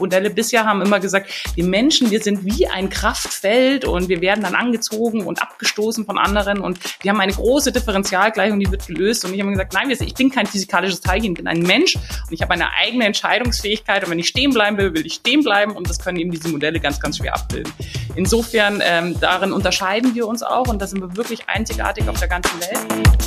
Modelle bisher haben immer gesagt, wir Menschen, wir sind wie ein Kraftfeld und wir werden dann angezogen und abgestoßen von anderen und wir haben eine große Differentialgleichung, die wird gelöst. Und ich habe gesagt, nein, ich bin kein physikalisches Teilchen, ich bin ein Mensch und ich habe eine eigene Entscheidungsfähigkeit und wenn ich stehen bleiben will, will ich stehen bleiben und das können eben diese Modelle ganz, ganz schwer abbilden. Insofern, ähm, darin unterscheiden wir uns auch und da sind wir wirklich einzigartig auf der ganzen Welt.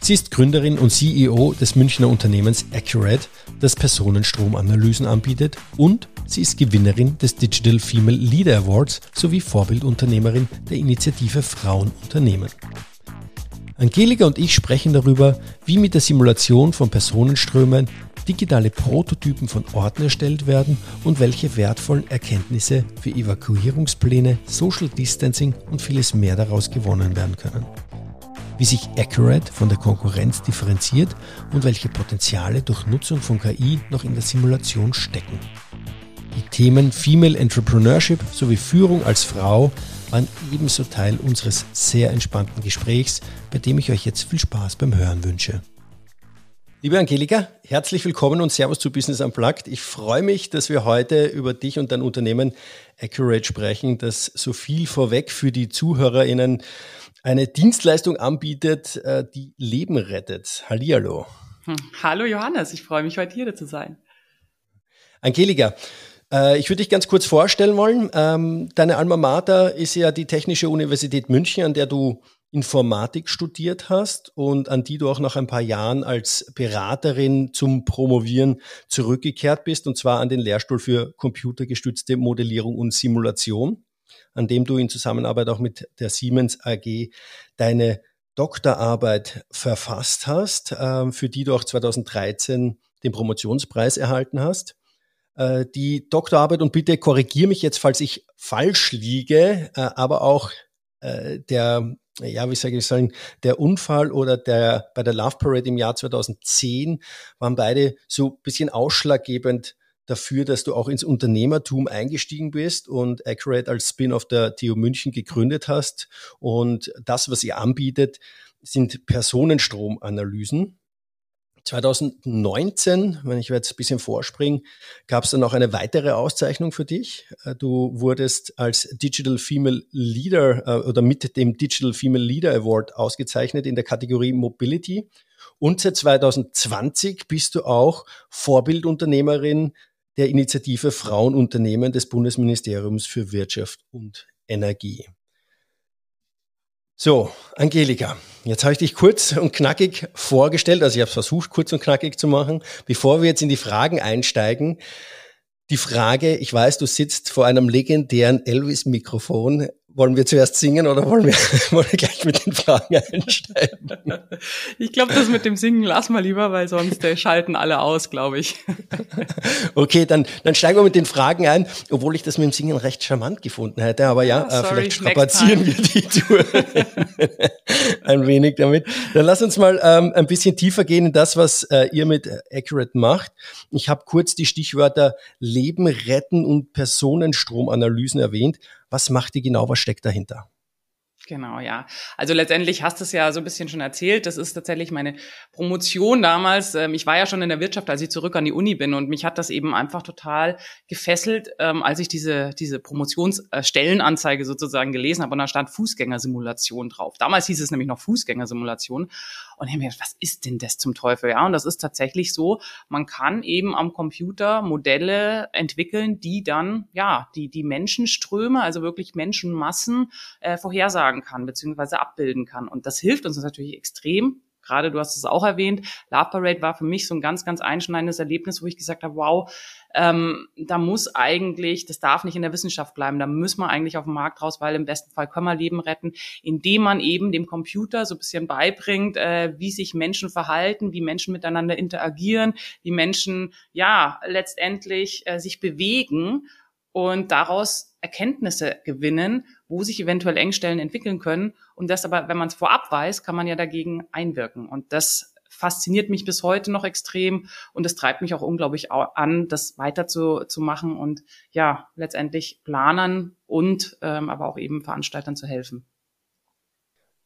Sie ist Gründerin und CEO des Münchner Unternehmens Accurate, das Personenstromanalysen anbietet und sie ist Gewinnerin des Digital Female Leader Awards sowie Vorbildunternehmerin der Initiative Frauenunternehmen. Angelika und ich sprechen darüber, wie mit der Simulation von Personenströmen digitale Prototypen von Orten erstellt werden und welche wertvollen Erkenntnisse für Evakuierungspläne, Social Distancing und vieles mehr daraus gewonnen werden können wie sich Accurate von der Konkurrenz differenziert und welche Potenziale durch Nutzung von KI noch in der Simulation stecken. Die Themen Female Entrepreneurship sowie Führung als Frau waren ebenso Teil unseres sehr entspannten Gesprächs, bei dem ich euch jetzt viel Spaß beim Hören wünsche. Liebe Angelika, herzlich willkommen und Servus zu Business Unplugged. Ich freue mich, dass wir heute über dich und dein Unternehmen Accurate sprechen, das so viel vorweg für die ZuhörerInnen eine Dienstleistung anbietet, äh, die Leben rettet. Hallihallo. Hm. Hallo Johannes, ich freue mich heute hier zu sein. Angelika, äh, ich würde dich ganz kurz vorstellen wollen. Ähm, deine Alma Mater ist ja die Technische Universität München, an der du Informatik studiert hast und an die du auch nach ein paar Jahren als Beraterin zum Promovieren zurückgekehrt bist, und zwar an den Lehrstuhl für computergestützte Modellierung und Simulation an dem du in Zusammenarbeit auch mit der Siemens AG deine Doktorarbeit verfasst hast, äh, für die du auch 2013 den Promotionspreis erhalten hast. Äh, die Doktorarbeit, und bitte korrigiere mich jetzt, falls ich falsch liege, äh, aber auch äh, der ja, wie soll ich sagen, der Unfall oder der bei der Love Parade im Jahr 2010 waren beide so ein bisschen ausschlaggebend dafür, dass du auch ins Unternehmertum eingestiegen bist und Accurate als Spin-off der TU München gegründet hast. Und das, was ihr anbietet, sind Personenstromanalysen. 2019, wenn ich jetzt ein bisschen vorspringe, gab es dann noch eine weitere Auszeichnung für dich. Äh, du wurdest als Digital Female Leader äh, oder mit dem Digital Female Leader Award ausgezeichnet in der Kategorie Mobility. Und seit 2020 bist du auch Vorbildunternehmerin der Initiative Frauenunternehmen des Bundesministeriums für Wirtschaft und Energie. So, Angelika, jetzt habe ich dich kurz und knackig vorgestellt, also ich habe es versucht, kurz und knackig zu machen. Bevor wir jetzt in die Fragen einsteigen, die Frage, ich weiß, du sitzt vor einem legendären Elvis-Mikrofon. Wollen wir zuerst singen oder wollen wir, wollen wir gleich mit den Fragen einsteigen? Ich glaube, das mit dem Singen lass mal lieber, weil sonst äh, schalten alle aus, glaube ich. Okay, dann, dann steigen wir mit den Fragen ein, obwohl ich das mit dem Singen recht charmant gefunden hätte. Aber ja, oh, sorry, vielleicht strapazieren wir die Tour ein wenig damit. Dann lass uns mal ähm, ein bisschen tiefer gehen in das, was äh, ihr mit Accurate macht. Ich habe kurz die Stichwörter Leben retten und Personenstromanalysen erwähnt. Was macht die genau? Was steckt dahinter? Genau, ja. Also letztendlich hast du es ja so ein bisschen schon erzählt. Das ist tatsächlich meine Promotion damals. Ähm, ich war ja schon in der Wirtschaft, als ich zurück an die Uni bin und mich hat das eben einfach total gefesselt, ähm, als ich diese, diese Promotionsstellenanzeige sozusagen gelesen habe und da stand Fußgängersimulation drauf. Damals hieß es nämlich noch Fußgängersimulation. Und ich habe mir gedacht, was ist denn das zum Teufel? Ja, und das ist tatsächlich so, man kann eben am Computer Modelle entwickeln, die dann, ja, die, die Menschenströme, also wirklich Menschenmassen äh, vorhersagen kann, beziehungsweise abbilden kann. Und das hilft uns natürlich extrem, gerade du hast es auch erwähnt, Love Parade war für mich so ein ganz, ganz einschneidendes Erlebnis, wo ich gesagt habe, wow, ähm, da muss eigentlich, das darf nicht in der Wissenschaft bleiben, da müssen wir eigentlich auf den Markt raus, weil im besten Fall können wir Leben retten, indem man eben dem Computer so ein bisschen beibringt, äh, wie sich Menschen verhalten, wie Menschen miteinander interagieren, wie Menschen ja letztendlich äh, sich bewegen und daraus Erkenntnisse gewinnen, wo sich eventuell Engstellen entwickeln können. Und das aber, wenn man es vorab weiß, kann man ja dagegen einwirken. Und das fasziniert mich bis heute noch extrem und es treibt mich auch unglaublich an, das weiter zu, zu machen und ja, letztendlich Planern und ähm, aber auch eben Veranstaltern zu helfen.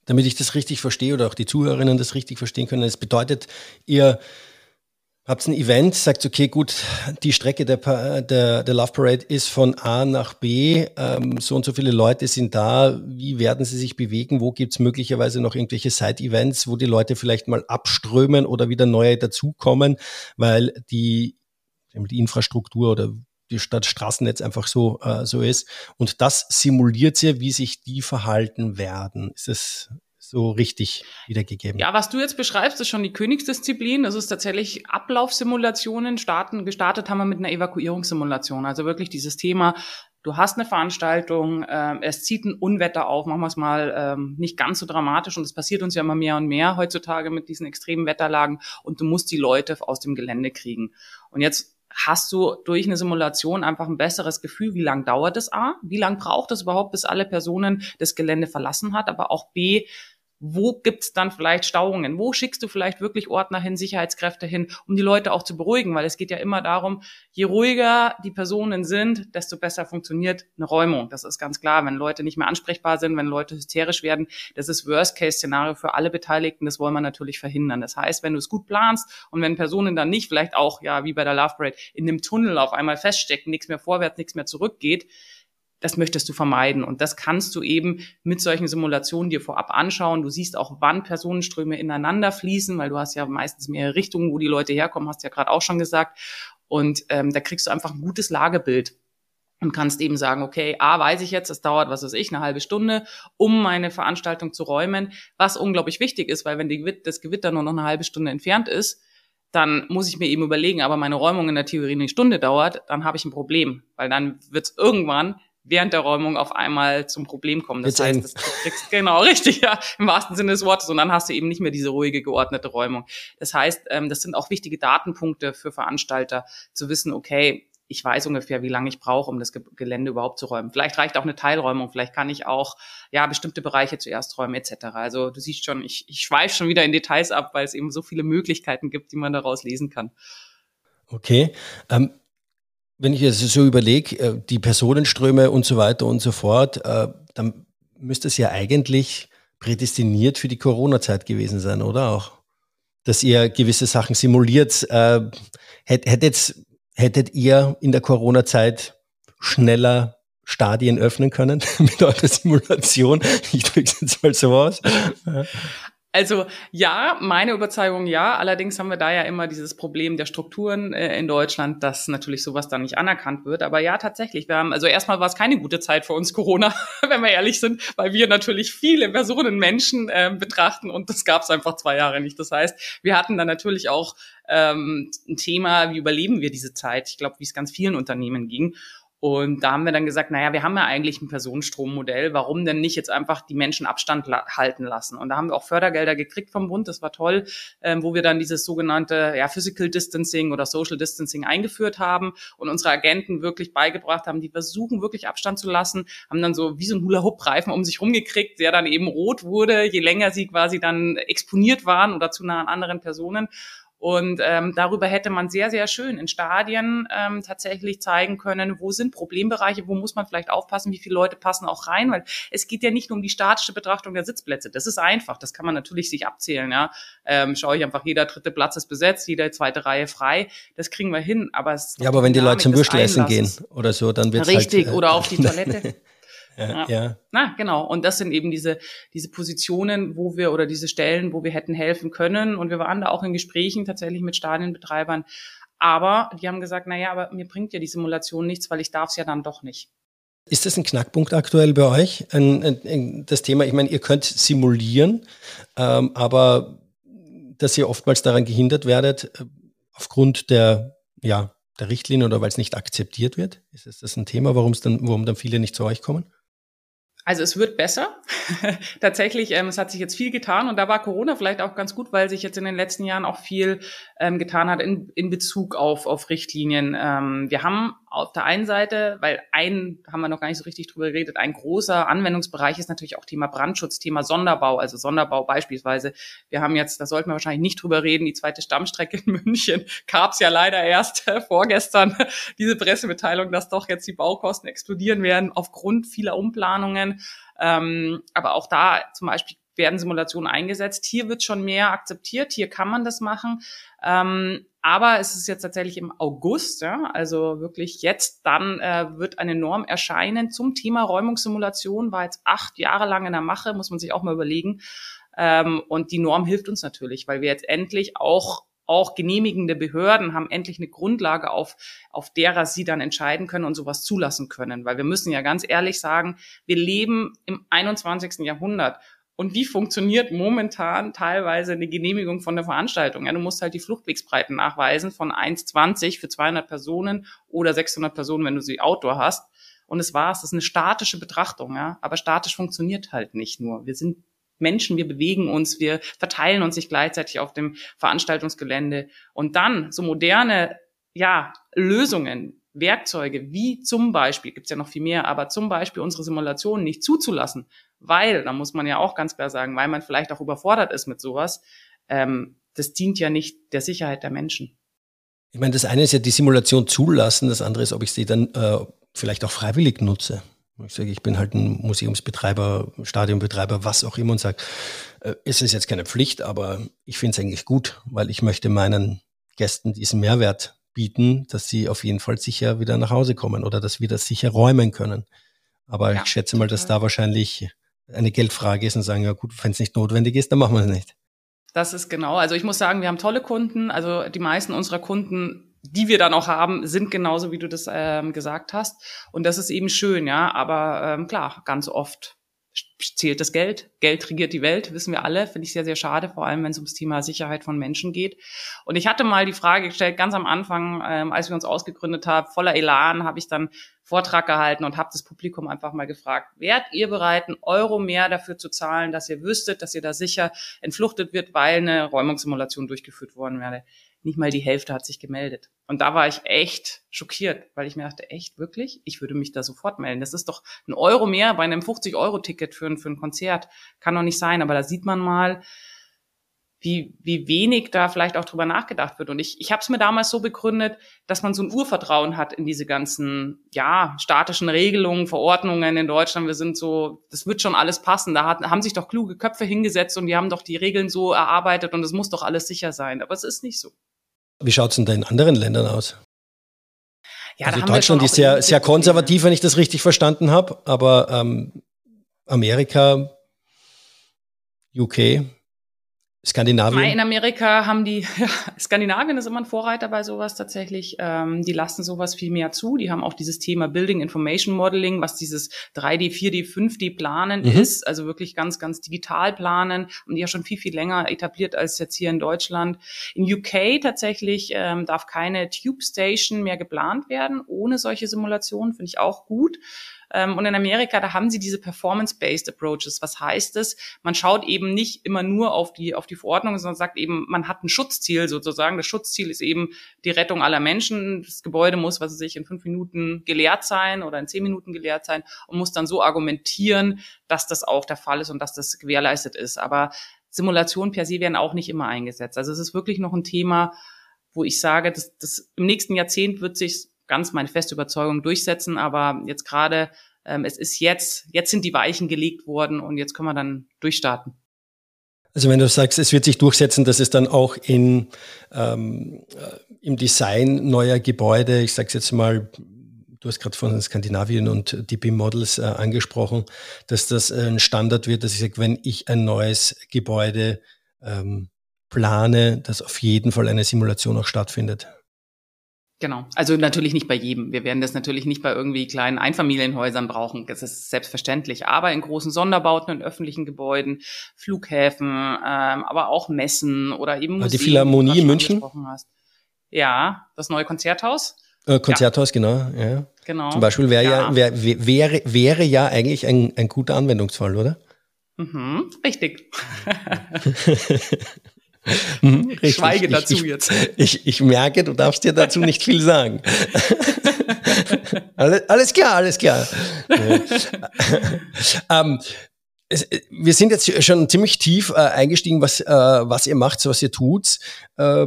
Damit ich das richtig verstehe oder auch die Zuhörerinnen das richtig verstehen können, es bedeutet, ihr Habt ein Event, sagt, okay, gut, die Strecke der, der, der Love Parade ist von A nach B, ähm, so und so viele Leute sind da, wie werden sie sich bewegen, wo gibt's möglicherweise noch irgendwelche Side-Events, wo die Leute vielleicht mal abströmen oder wieder neue dazukommen, weil die, die Infrastruktur oder die Stadt Straßennetz einfach so, äh, so ist. Und das simuliert sie, wie sich die verhalten werden. Ist das so richtig wiedergegeben. Ja, was du jetzt beschreibst, ist schon die Königsdisziplin. Das ist tatsächlich Ablaufsimulationen. Starten, gestartet haben wir mit einer Evakuierungssimulation. Also wirklich dieses Thema, du hast eine Veranstaltung, äh, es zieht ein Unwetter auf, machen wir es mal ähm, nicht ganz so dramatisch und es passiert uns ja immer mehr und mehr heutzutage mit diesen extremen Wetterlagen und du musst die Leute aus dem Gelände kriegen. Und jetzt hast du durch eine Simulation einfach ein besseres Gefühl, wie lang dauert es A, wie lang braucht es überhaupt, bis alle Personen das Gelände verlassen hat, aber auch B, wo gibt's dann vielleicht Stauungen? Wo schickst du vielleicht wirklich Ordner hin, Sicherheitskräfte hin, um die Leute auch zu beruhigen? Weil es geht ja immer darum, je ruhiger die Personen sind, desto besser funktioniert eine Räumung. Das ist ganz klar. Wenn Leute nicht mehr ansprechbar sind, wenn Leute hysterisch werden, das ist Worst-Case-Szenario für alle Beteiligten. Das wollen wir natürlich verhindern. Das heißt, wenn du es gut planst und wenn Personen dann nicht vielleicht auch, ja, wie bei der Love Parade, in dem Tunnel auf einmal feststecken, nichts mehr vorwärts, nichts mehr zurückgeht, das möchtest du vermeiden. Und das kannst du eben mit solchen Simulationen dir vorab anschauen. Du siehst auch, wann Personenströme ineinander fließen, weil du hast ja meistens mehrere Richtungen, wo die Leute herkommen, hast ja gerade auch schon gesagt. Und ähm, da kriegst du einfach ein gutes Lagebild und kannst eben sagen, okay, A, weiß ich jetzt, es dauert, was weiß ich, eine halbe Stunde, um meine Veranstaltung zu räumen, was unglaublich wichtig ist, weil wenn die, das Gewitter nur noch eine halbe Stunde entfernt ist, dann muss ich mir eben überlegen, aber meine Räumung in der Theorie eine Stunde dauert, dann habe ich ein Problem, weil dann wird es irgendwann während der Räumung auf einmal zum Problem kommen. Das heißt, das, kriegst genau richtig, ja, im wahrsten Sinne des Wortes. Und dann hast du eben nicht mehr diese ruhige, geordnete Räumung. Das heißt, ähm, das sind auch wichtige Datenpunkte für Veranstalter, zu wissen, okay, ich weiß ungefähr, wie lange ich brauche, um das Gelände überhaupt zu räumen. Vielleicht reicht auch eine Teilräumung, vielleicht kann ich auch ja bestimmte Bereiche zuerst räumen etc. Also du siehst schon, ich, ich schweife schon wieder in Details ab, weil es eben so viele Möglichkeiten gibt, die man daraus lesen kann. Okay. Ähm, wenn ich es so überlege, äh, die Personenströme und so weiter und so fort, äh, dann müsste es ja eigentlich prädestiniert für die Corona-Zeit gewesen sein, oder auch? Dass ihr gewisse Sachen simuliert. Äh, hättet, hättet ihr in der Corona-Zeit schneller Stadien öffnen können mit eurer Simulation? Ich drücke es jetzt mal so aus. Also ja, meine Überzeugung ja. Allerdings haben wir da ja immer dieses Problem der Strukturen äh, in Deutschland, dass natürlich sowas dann nicht anerkannt wird. Aber ja, tatsächlich. Wir haben, also erstmal war es keine gute Zeit für uns Corona, wenn wir ehrlich sind, weil wir natürlich viele Personen, Menschen äh, betrachten und das gab es einfach zwei Jahre nicht. Das heißt, wir hatten dann natürlich auch ähm, ein Thema, wie überleben wir diese Zeit? Ich glaube, wie es ganz vielen Unternehmen ging. Und da haben wir dann gesagt, naja, wir haben ja eigentlich ein Personenstrommodell, warum denn nicht jetzt einfach die Menschen Abstand la halten lassen? Und da haben wir auch Fördergelder gekriegt vom Bund, das war toll, ähm, wo wir dann dieses sogenannte ja, Physical Distancing oder Social Distancing eingeführt haben und unsere Agenten wirklich beigebracht haben, die versuchen wirklich Abstand zu lassen, haben dann so wie so ein Hula-Hoop-Reifen um sich rumgekriegt, der dann eben rot wurde, je länger sie quasi dann exponiert waren oder zu nah an anderen Personen. Und ähm, darüber hätte man sehr, sehr schön in Stadien ähm, tatsächlich zeigen können, wo sind Problembereiche, wo muss man vielleicht aufpassen, wie viele Leute passen auch rein, weil es geht ja nicht nur um die statische Betrachtung der Sitzplätze. Das ist einfach, das kann man natürlich sich abzählen. Ja, ähm, schaue ich einfach, jeder dritte Platz ist besetzt, jede zweite Reihe frei. Das kriegen wir hin. Aber es ja, aber wenn die Leute zum Würstelessen gehen oder so, dann wird richtig halt, äh, oder auf die Toilette. Ja, ja. Na, genau. Und das sind eben diese, diese Positionen, wo wir oder diese Stellen, wo wir hätten helfen können. Und wir waren da auch in Gesprächen tatsächlich mit Stadienbetreibern. Aber die haben gesagt, na ja, aber mir bringt ja die Simulation nichts, weil ich darf es ja dann doch nicht. Ist das ein Knackpunkt aktuell bei euch? Ein, ein, das Thema, ich meine, ihr könnt simulieren, ähm, aber dass ihr oftmals daran gehindert werdet, äh, aufgrund der, ja, der Richtlinie oder weil es nicht akzeptiert wird? Ist das ein Thema, warum es dann, warum dann viele nicht zu euch kommen? Also es wird besser. Tatsächlich, ähm, es hat sich jetzt viel getan und da war Corona vielleicht auch ganz gut, weil sich jetzt in den letzten Jahren auch viel ähm, getan hat in, in Bezug auf, auf Richtlinien. Ähm, wir haben auf der einen Seite, weil ein, haben wir noch gar nicht so richtig drüber geredet, ein großer Anwendungsbereich ist natürlich auch Thema Brandschutz, Thema Sonderbau, also Sonderbau beispielsweise. Wir haben jetzt, da sollten wir wahrscheinlich nicht drüber reden, die zweite Stammstrecke in München gab es ja leider erst äh, vorgestern diese Pressemitteilung, dass doch jetzt die Baukosten explodieren werden aufgrund vieler Umplanungen. Ähm, aber auch da zum Beispiel werden Simulationen eingesetzt. Hier wird schon mehr akzeptiert, hier kann man das machen. Ähm, aber es ist jetzt tatsächlich im August, ja, also wirklich jetzt, dann äh, wird eine Norm erscheinen zum Thema Räumungssimulation, war jetzt acht Jahre lang in der Mache, muss man sich auch mal überlegen. Ähm, und die Norm hilft uns natürlich, weil wir jetzt endlich auch auch genehmigende Behörden haben endlich eine Grundlage, auf, auf derer sie dann entscheiden können und sowas zulassen können. Weil wir müssen ja ganz ehrlich sagen, wir leben im 21. Jahrhundert und wie funktioniert momentan teilweise eine Genehmigung von der Veranstaltung? Ja, du musst halt die Fluchtwegsbreiten nachweisen von 1,20 für 200 Personen oder 600 Personen, wenn du sie Outdoor hast. Und es war's. Das ist eine statische Betrachtung, ja. Aber statisch funktioniert halt nicht nur. Wir sind Menschen, wir bewegen uns, wir verteilen uns nicht gleichzeitig auf dem Veranstaltungsgelände. Und dann so moderne, ja, Lösungen, Werkzeuge, wie zum Beispiel, gibt's ja noch viel mehr, aber zum Beispiel unsere Simulationen nicht zuzulassen, weil, da muss man ja auch ganz klar sagen, weil man vielleicht auch überfordert ist mit sowas, ähm, das dient ja nicht der Sicherheit der Menschen. Ich meine, das eine ist ja die Simulation zulassen, das andere ist, ob ich sie dann äh, vielleicht auch freiwillig nutze. Ich sage, ich bin halt ein Museumsbetreiber, Stadionbetreiber, was auch immer und sage, äh, es ist jetzt keine Pflicht, aber ich finde es eigentlich gut, weil ich möchte meinen Gästen diesen Mehrwert bieten, dass sie auf jeden Fall sicher wieder nach Hause kommen oder dass wir das sicher räumen können. Aber ja, ich schätze mal, dass da wahrscheinlich eine Geldfrage ist und sagen, ja gut, wenn es nicht notwendig ist, dann machen wir es nicht. Das ist genau. Also ich muss sagen, wir haben tolle Kunden. Also die meisten unserer Kunden, die wir dann auch haben, sind genauso, wie du das ähm, gesagt hast. Und das ist eben schön, ja. Aber ähm, klar, ganz oft zählt das Geld. Geld regiert die Welt, wissen wir alle. Finde ich sehr, sehr schade, vor allem wenn es ums Thema Sicherheit von Menschen geht. Und ich hatte mal die Frage gestellt, ganz am Anfang, ähm, als wir uns ausgegründet haben, voller Elan, habe ich dann Vortrag gehalten und habe das Publikum einfach mal gefragt, wärt ihr bereit, einen Euro mehr dafür zu zahlen, dass ihr wüsstet, dass ihr da sicher entfluchtet wird, weil eine Räumungssimulation durchgeführt worden wäre? nicht mal die Hälfte hat sich gemeldet. Und da war ich echt schockiert, weil ich mir dachte, echt, wirklich? Ich würde mich da sofort melden. Das ist doch ein Euro mehr bei einem 50-Euro-Ticket für für ein Konzert. Kann doch nicht sein. Aber da sieht man mal, wie, wie wenig da vielleicht auch drüber nachgedacht wird. Und ich, ich habe es mir damals so begründet, dass man so ein Urvertrauen hat in diese ganzen, ja, statischen Regelungen, Verordnungen in Deutschland. Wir sind so, das wird schon alles passen. Da hat, haben sich doch kluge Köpfe hingesetzt und die haben doch die Regeln so erarbeitet und es muss doch alles sicher sein. Aber es ist nicht so. Wie schaut es denn da in anderen Ländern aus? Ja, also Deutschland ist sehr, sehr konservativ, wenn ich das richtig verstanden habe, aber ähm, Amerika, UK, Skandinavien? In Amerika haben die, ja, Skandinavien ist immer ein Vorreiter bei sowas tatsächlich. Ähm, die lassen sowas viel mehr zu. Die haben auch dieses Thema Building Information Modeling, was dieses 3D, 4D, 5D Planen mhm. ist. Also wirklich ganz, ganz digital planen. Und die ja schon viel, viel länger etabliert als jetzt hier in Deutschland. In UK tatsächlich ähm, darf keine Tube Station mehr geplant werden ohne solche Simulationen. Finde ich auch gut. Ähm, und in Amerika, da haben sie diese Performance-Based Approaches. Was heißt es? Man schaut eben nicht immer nur auf die, auf die Verordnung, sondern sagt eben, man hat ein Schutzziel sozusagen. Das Schutzziel ist eben die Rettung aller Menschen. Das Gebäude muss, was weiß ich, in fünf Minuten geleert sein oder in zehn Minuten geleert sein und muss dann so argumentieren, dass das auch der Fall ist und dass das gewährleistet ist. Aber Simulationen per se werden auch nicht immer eingesetzt. Also es ist wirklich noch ein Thema, wo ich sage, dass, dass im nächsten Jahrzehnt wird sich ganz meine feste Überzeugung durchsetzen, aber jetzt gerade, ähm, es ist jetzt, jetzt sind die Weichen gelegt worden und jetzt können wir dann durchstarten. Also wenn du sagst, es wird sich durchsetzen, dass es dann auch in, ähm, äh, im Design neuer Gebäude, ich sage jetzt mal, du hast gerade von Skandinavien und die BIM-Models äh, angesprochen, dass das ein Standard wird, dass ich sage, wenn ich ein neues Gebäude ähm, plane, dass auf jeden Fall eine Simulation auch stattfindet. Genau. Also natürlich nicht bei jedem. Wir werden das natürlich nicht bei irgendwie kleinen Einfamilienhäusern brauchen. Das ist selbstverständlich. Aber in großen Sonderbauten in öffentlichen Gebäuden, Flughäfen, ähm, aber auch Messen oder eben Museen, Die Philharmonie in München? Ja, das neue Konzerthaus. Äh, Konzerthaus, ja. genau. Ja. Genau. Zum Beispiel wäre ja, ja wär, wäre, wäre ja eigentlich ein, ein guter Anwendungsfall, oder? Mhm, richtig. Mhm, ich schweige dazu ich, jetzt. Ich, ich merke, du darfst dir dazu nicht viel sagen. alles, alles klar, alles klar. ähm, es, wir sind jetzt schon ziemlich tief äh, eingestiegen, was, äh, was ihr macht, was ihr tut. Äh,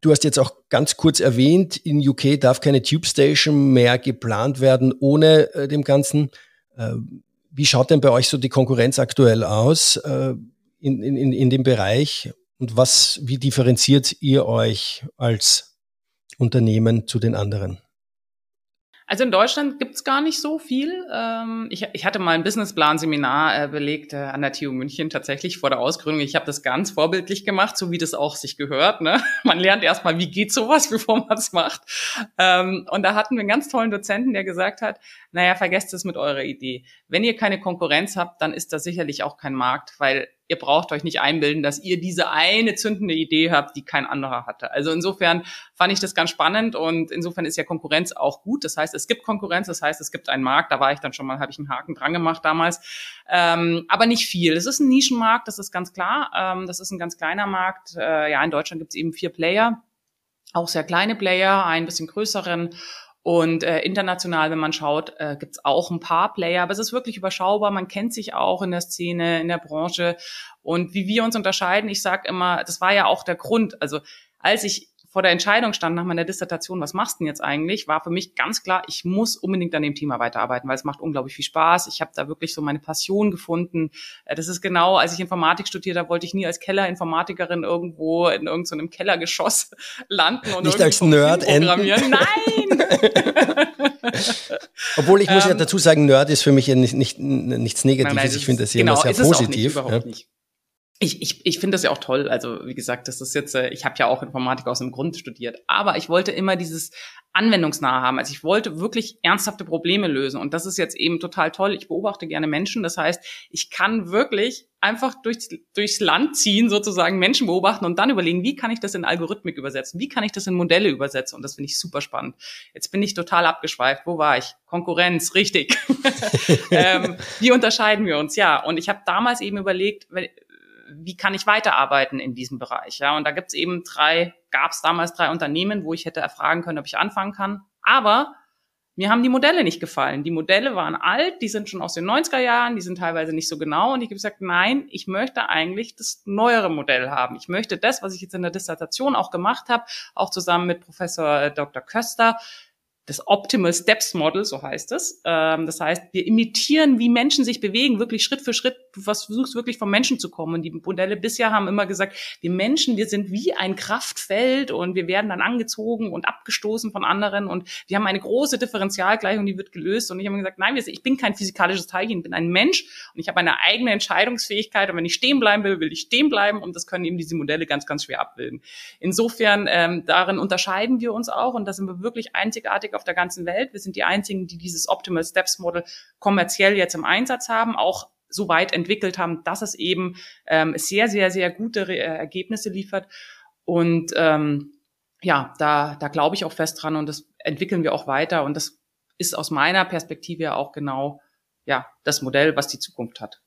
du hast jetzt auch ganz kurz erwähnt, in UK darf keine Tube Station mehr geplant werden ohne äh, dem Ganzen. Äh, wie schaut denn bei euch so die Konkurrenz aktuell aus äh, in, in, in dem Bereich? Und was, wie differenziert ihr euch als Unternehmen zu den anderen? Also in Deutschland gibt's gar nicht so viel. Ähm, ich, hatte mal ein Businessplan-Seminar äh, belegt äh, an der TU München tatsächlich vor der Ausgründung. Ich habe das ganz vorbildlich gemacht, so wie das auch sich gehört. Ne? Man lernt erstmal, wie geht sowas, bevor man es macht. Ähm, und da hatten wir einen ganz tollen Dozenten, der gesagt hat, naja, vergesst es mit eurer Idee. Wenn ihr keine Konkurrenz habt, dann ist das sicherlich auch kein Markt, weil ihr braucht euch nicht einbilden, dass ihr diese eine zündende Idee habt, die kein anderer hatte. Also insofern fand ich das ganz spannend und insofern ist ja Konkurrenz auch gut. Das heißt, es gibt Konkurrenz, das heißt, es gibt einen Markt. Da war ich dann schon mal, habe ich einen Haken dran gemacht damals, ähm, aber nicht viel. Es ist ein Nischenmarkt, das ist ganz klar. Ähm, das ist ein ganz kleiner Markt. Äh, ja, in Deutschland gibt es eben vier Player auch sehr kleine Player, ein bisschen größeren und äh, international, wenn man schaut, äh, gibt es auch ein paar Player, aber es ist wirklich überschaubar. Man kennt sich auch in der Szene, in der Branche. Und wie wir uns unterscheiden, ich sage immer, das war ja auch der Grund. Also als ich vor der Entscheidung stand nach meiner Dissertation, was machst du denn jetzt eigentlich, war für mich ganz klar, ich muss unbedingt an dem Thema weiterarbeiten, weil es macht unglaublich viel Spaß. Ich habe da wirklich so meine Passion gefunden. Äh, das ist genau, als ich Informatik studiert habe, wollte ich nie als Kellerinformatikerin irgendwo in irgendeinem so Kellergeschoss landen und Nicht als Nerd programmieren. Nein! Obwohl ich muss ja ähm, dazu sagen, Nerd ist für mich ja nicht, nicht, nichts Negatives. Nein, nein, ich finde das ja genau, immer sehr positiv. Nicht, ja. nicht ich, ich, ich finde das ja auch toll. Also wie gesagt, das ist jetzt, äh, ich habe ja auch Informatik aus dem Grund studiert, aber ich wollte immer dieses anwendungsnahe haben. Also ich wollte wirklich ernsthafte Probleme lösen und das ist jetzt eben total toll. Ich beobachte gerne Menschen, das heißt, ich kann wirklich einfach durchs, durchs Land ziehen, sozusagen Menschen beobachten und dann überlegen, wie kann ich das in Algorithmik übersetzen? Wie kann ich das in Modelle übersetzen? Und das finde ich super spannend. Jetzt bin ich total abgeschweift. Wo war ich? Konkurrenz, richtig. ähm, wie unterscheiden wir uns? Ja, und ich habe damals eben überlegt, wie kann ich weiterarbeiten in diesem Bereich? Ja, und da gibt es eben drei, gab es damals drei Unternehmen, wo ich hätte erfragen können, ob ich anfangen kann. Aber mir haben die Modelle nicht gefallen. Die Modelle waren alt, die sind schon aus den 90er Jahren, die sind teilweise nicht so genau. Und ich habe gesagt, nein, ich möchte eigentlich das neuere Modell haben. Ich möchte das, was ich jetzt in der Dissertation auch gemacht habe, auch zusammen mit Professor Dr. Köster, das Optimal Steps Model, so heißt es. Ähm, das heißt, wir imitieren, wie Menschen sich bewegen, wirklich Schritt für Schritt. Du versuchst wirklich vom Menschen zu kommen. Und die Modelle bisher haben immer gesagt, wir Menschen, wir sind wie ein Kraftfeld und wir werden dann angezogen und abgestoßen von anderen und wir haben eine große Differentialgleichung, die wird gelöst. Und ich habe gesagt, nein, ich bin kein physikalisches Teilchen, ich bin ein Mensch und ich habe eine eigene Entscheidungsfähigkeit. Und wenn ich stehen bleiben will, will ich stehen bleiben. Und das können eben diese Modelle ganz, ganz schwer abbilden. Insofern, ähm, darin unterscheiden wir uns auch und da sind wir wirklich einzigartig auf der ganzen Welt. Wir sind die einzigen, die dieses Optimal Steps Model kommerziell jetzt im Einsatz haben, auch so weit entwickelt haben, dass es eben ähm, sehr, sehr, sehr gute Re äh, Ergebnisse liefert. Und ähm, ja, da, da glaube ich auch fest dran und das entwickeln wir auch weiter. Und das ist aus meiner Perspektive auch genau ja, das Modell, was die Zukunft hat.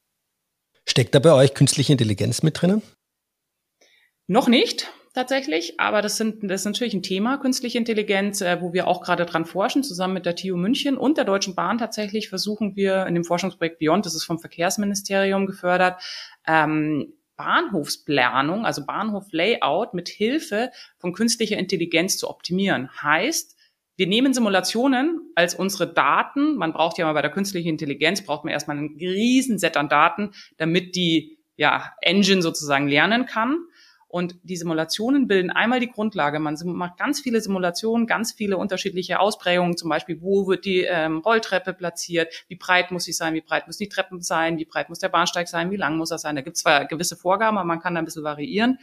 Steckt da bei euch künstliche Intelligenz mit drinnen? Noch nicht tatsächlich, aber das, sind, das ist natürlich ein Thema, künstliche Intelligenz, äh, wo wir auch gerade dran forschen, zusammen mit der TU München und der Deutschen Bahn tatsächlich versuchen wir in dem Forschungsprojekt Beyond, das ist vom Verkehrsministerium gefördert, ähm, Bahnhofsplanung, also Bahnhoflayout mit Hilfe von künstlicher Intelligenz zu optimieren. Heißt, wir nehmen Simulationen als unsere Daten. Man braucht ja mal bei der künstlichen Intelligenz, braucht man erstmal einen riesen Set an Daten, damit die ja, Engine sozusagen lernen kann. Und die Simulationen bilden einmal die Grundlage. Man macht ganz viele Simulationen, ganz viele unterschiedliche Ausprägungen, zum Beispiel, wo wird die ähm, Rolltreppe platziert, wie breit muss sie sein, wie breit müssen die Treppen sein, wie breit muss der Bahnsteig sein, wie lang muss er sein. Da gibt es zwar gewisse Vorgaben, aber man kann da ein bisschen variieren.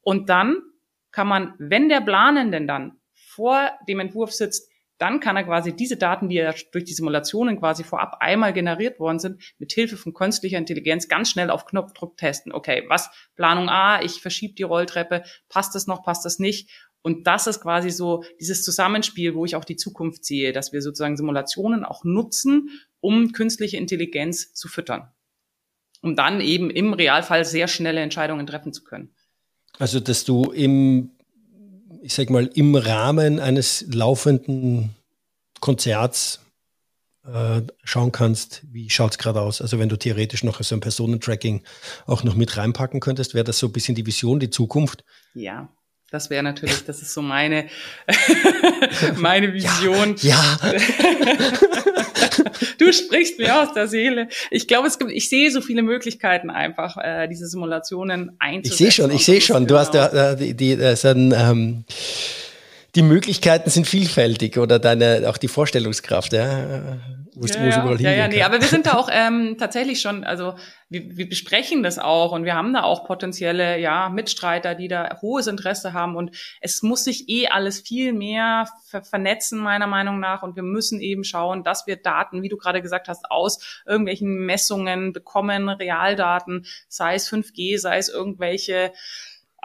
Und dann kann man, wenn der Planenden dann vor dem Entwurf sitzt, dann kann er quasi diese Daten, die ja durch die Simulationen quasi vorab einmal generiert worden sind, mit Hilfe von künstlicher Intelligenz ganz schnell auf Knopfdruck testen. Okay, was Planung A, ich verschiebe die Rolltreppe, passt das noch, passt das nicht? Und das ist quasi so dieses Zusammenspiel, wo ich auch die Zukunft sehe, dass wir sozusagen Simulationen auch nutzen, um künstliche Intelligenz zu füttern. Um dann eben im Realfall sehr schnelle Entscheidungen treffen zu können. Also, dass du im ich sag mal, im Rahmen eines laufenden Konzerts äh, schauen kannst, wie schaut es gerade aus. Also wenn du theoretisch noch so ein Personentracking auch noch mit reinpacken könntest, wäre das so ein bisschen die Vision, die Zukunft. Ja, das wäre natürlich, das ist so meine, meine Vision. Ja. ja. du sprichst mir aus der Seele. Ich glaube, es gibt, ich sehe so viele Möglichkeiten einfach, äh, diese Simulationen einzusetzen. Ich sehe schon, ich sehe schon. Du hast genau. ja die, die, die so ein, ähm, die Möglichkeiten sind vielfältig oder deine auch die Vorstellungskraft, ja wo ja, überall ja, ja, nee, aber wir sind da auch ähm, tatsächlich schon, also wir, wir besprechen das auch und wir haben da auch potenzielle ja Mitstreiter, die da hohes Interesse haben und es muss sich eh alles viel mehr ver vernetzen meiner Meinung nach und wir müssen eben schauen, dass wir Daten, wie du gerade gesagt hast, aus irgendwelchen Messungen bekommen, Realdaten, sei es 5G, sei es irgendwelche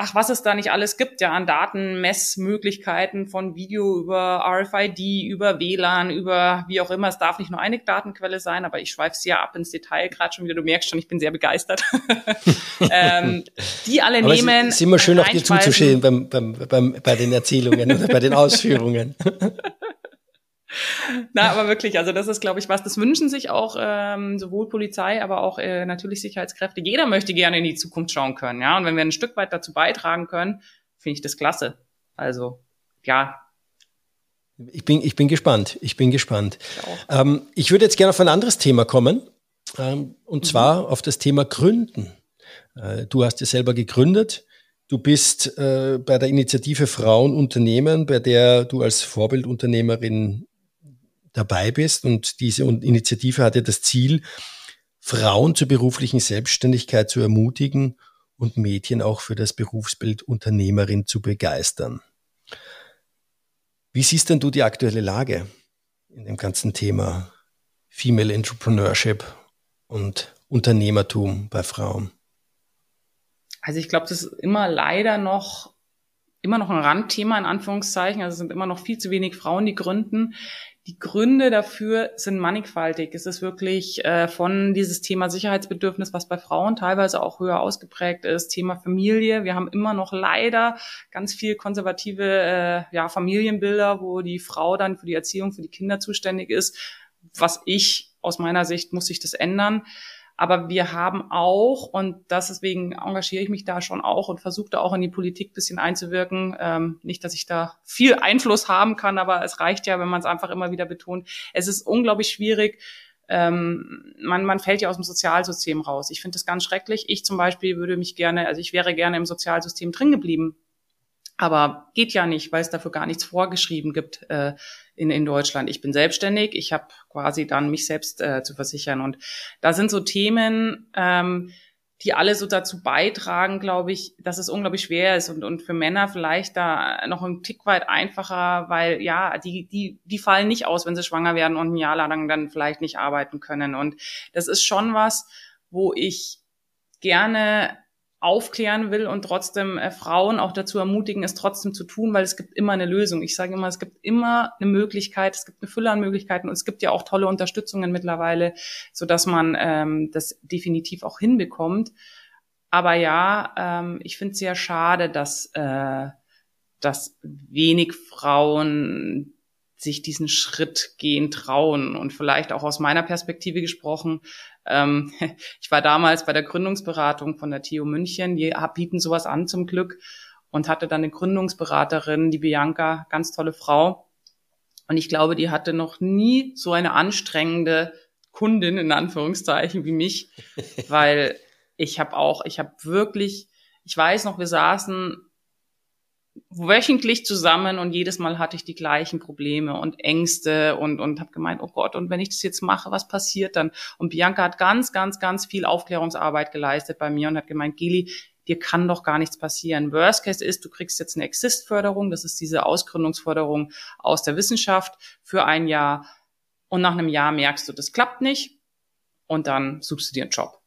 ach, was es da nicht alles gibt, ja, an Datenmessmöglichkeiten von Video über RFID, über WLAN, über wie auch immer. Es darf nicht nur eine Datenquelle sein, aber ich schweife sehr ab ins Detail gerade schon wieder. Du merkst schon, ich bin sehr begeistert. ähm, die alle aber nehmen. Es ist immer schön, auch dir zuzuschauen beim, beim, beim, bei den Erzählungen oder bei den Ausführungen. Na, aber wirklich, also das ist, glaube ich, was, das wünschen sich auch ähm, sowohl Polizei, aber auch äh, natürlich Sicherheitskräfte. Jeder möchte gerne in die Zukunft schauen können, ja. Und wenn wir ein Stück weit dazu beitragen können, finde ich das klasse. Also, ja. Ich bin, ich bin gespannt. Ich bin gespannt. Ich, ähm, ich würde jetzt gerne auf ein anderes Thema kommen. Ähm, und mhm. zwar auf das Thema Gründen. Äh, du hast ja selber gegründet. Du bist äh, bei der Initiative Frauenunternehmen, bei der du als Vorbildunternehmerin dabei bist. Und diese Initiative hat ja das Ziel, Frauen zur beruflichen Selbstständigkeit zu ermutigen und Mädchen auch für das Berufsbild Unternehmerin zu begeistern. Wie siehst denn du die aktuelle Lage in dem ganzen Thema Female Entrepreneurship und Unternehmertum bei Frauen? Also ich glaube, das ist immer leider noch immer noch ein Randthema in Anführungszeichen. Also es sind immer noch viel zu wenig Frauen, die gründen. Die Gründe dafür sind mannigfaltig. Es ist wirklich äh, von dieses Thema Sicherheitsbedürfnis, was bei Frauen teilweise auch höher ausgeprägt ist, Thema Familie. Wir haben immer noch leider ganz viel konservative äh, ja, Familienbilder, wo die Frau dann für die Erziehung, für die Kinder zuständig ist. Was ich aus meiner Sicht muss sich das ändern. Aber wir haben auch, und deswegen engagiere ich mich da schon auch und versuche da auch in die Politik bisschen einzuwirken. Ähm, nicht, dass ich da viel Einfluss haben kann, aber es reicht ja, wenn man es einfach immer wieder betont. Es ist unglaublich schwierig. Ähm, man, man fällt ja aus dem Sozialsystem raus. Ich finde das ganz schrecklich. Ich zum Beispiel würde mich gerne, also ich wäre gerne im Sozialsystem drin geblieben. Aber geht ja nicht, weil es dafür gar nichts vorgeschrieben gibt. Äh, in, in Deutschland. Ich bin selbstständig, ich habe quasi dann mich selbst äh, zu versichern. Und da sind so Themen, ähm, die alle so dazu beitragen, glaube ich, dass es unglaublich schwer ist und, und für Männer vielleicht da noch ein Tick weit einfacher, weil ja, die, die, die fallen nicht aus, wenn sie schwanger werden und ein Jahr lang dann vielleicht nicht arbeiten können. Und das ist schon was, wo ich gerne aufklären will und trotzdem äh, Frauen auch dazu ermutigen, es trotzdem zu tun, weil es gibt immer eine Lösung. Ich sage immer, es gibt immer eine Möglichkeit, es gibt eine Fülle an Möglichkeiten und es gibt ja auch tolle Unterstützungen mittlerweile, so dass man ähm, das definitiv auch hinbekommt. Aber ja, ähm, ich finde es sehr schade, dass, äh, dass wenig Frauen sich diesen Schritt gehen trauen. Und vielleicht auch aus meiner Perspektive gesprochen, ähm, ich war damals bei der Gründungsberatung von der TU München, die bieten sowas an zum Glück und hatte dann eine Gründungsberaterin, die Bianca, ganz tolle Frau. Und ich glaube, die hatte noch nie so eine anstrengende Kundin in Anführungszeichen wie mich, weil ich habe auch, ich habe wirklich, ich weiß noch, wir saßen wöchentlich zusammen und jedes Mal hatte ich die gleichen Probleme und Ängste und, und habe gemeint, oh Gott, und wenn ich das jetzt mache, was passiert dann? Und Bianca hat ganz, ganz, ganz viel Aufklärungsarbeit geleistet bei mir und hat gemeint, Gili, dir kann doch gar nichts passieren. Worst Case ist, du kriegst jetzt eine Exist-Förderung, das ist diese Ausgründungsförderung aus der Wissenschaft für ein Jahr und nach einem Jahr merkst du, das klappt nicht und dann suchst du dir einen Job.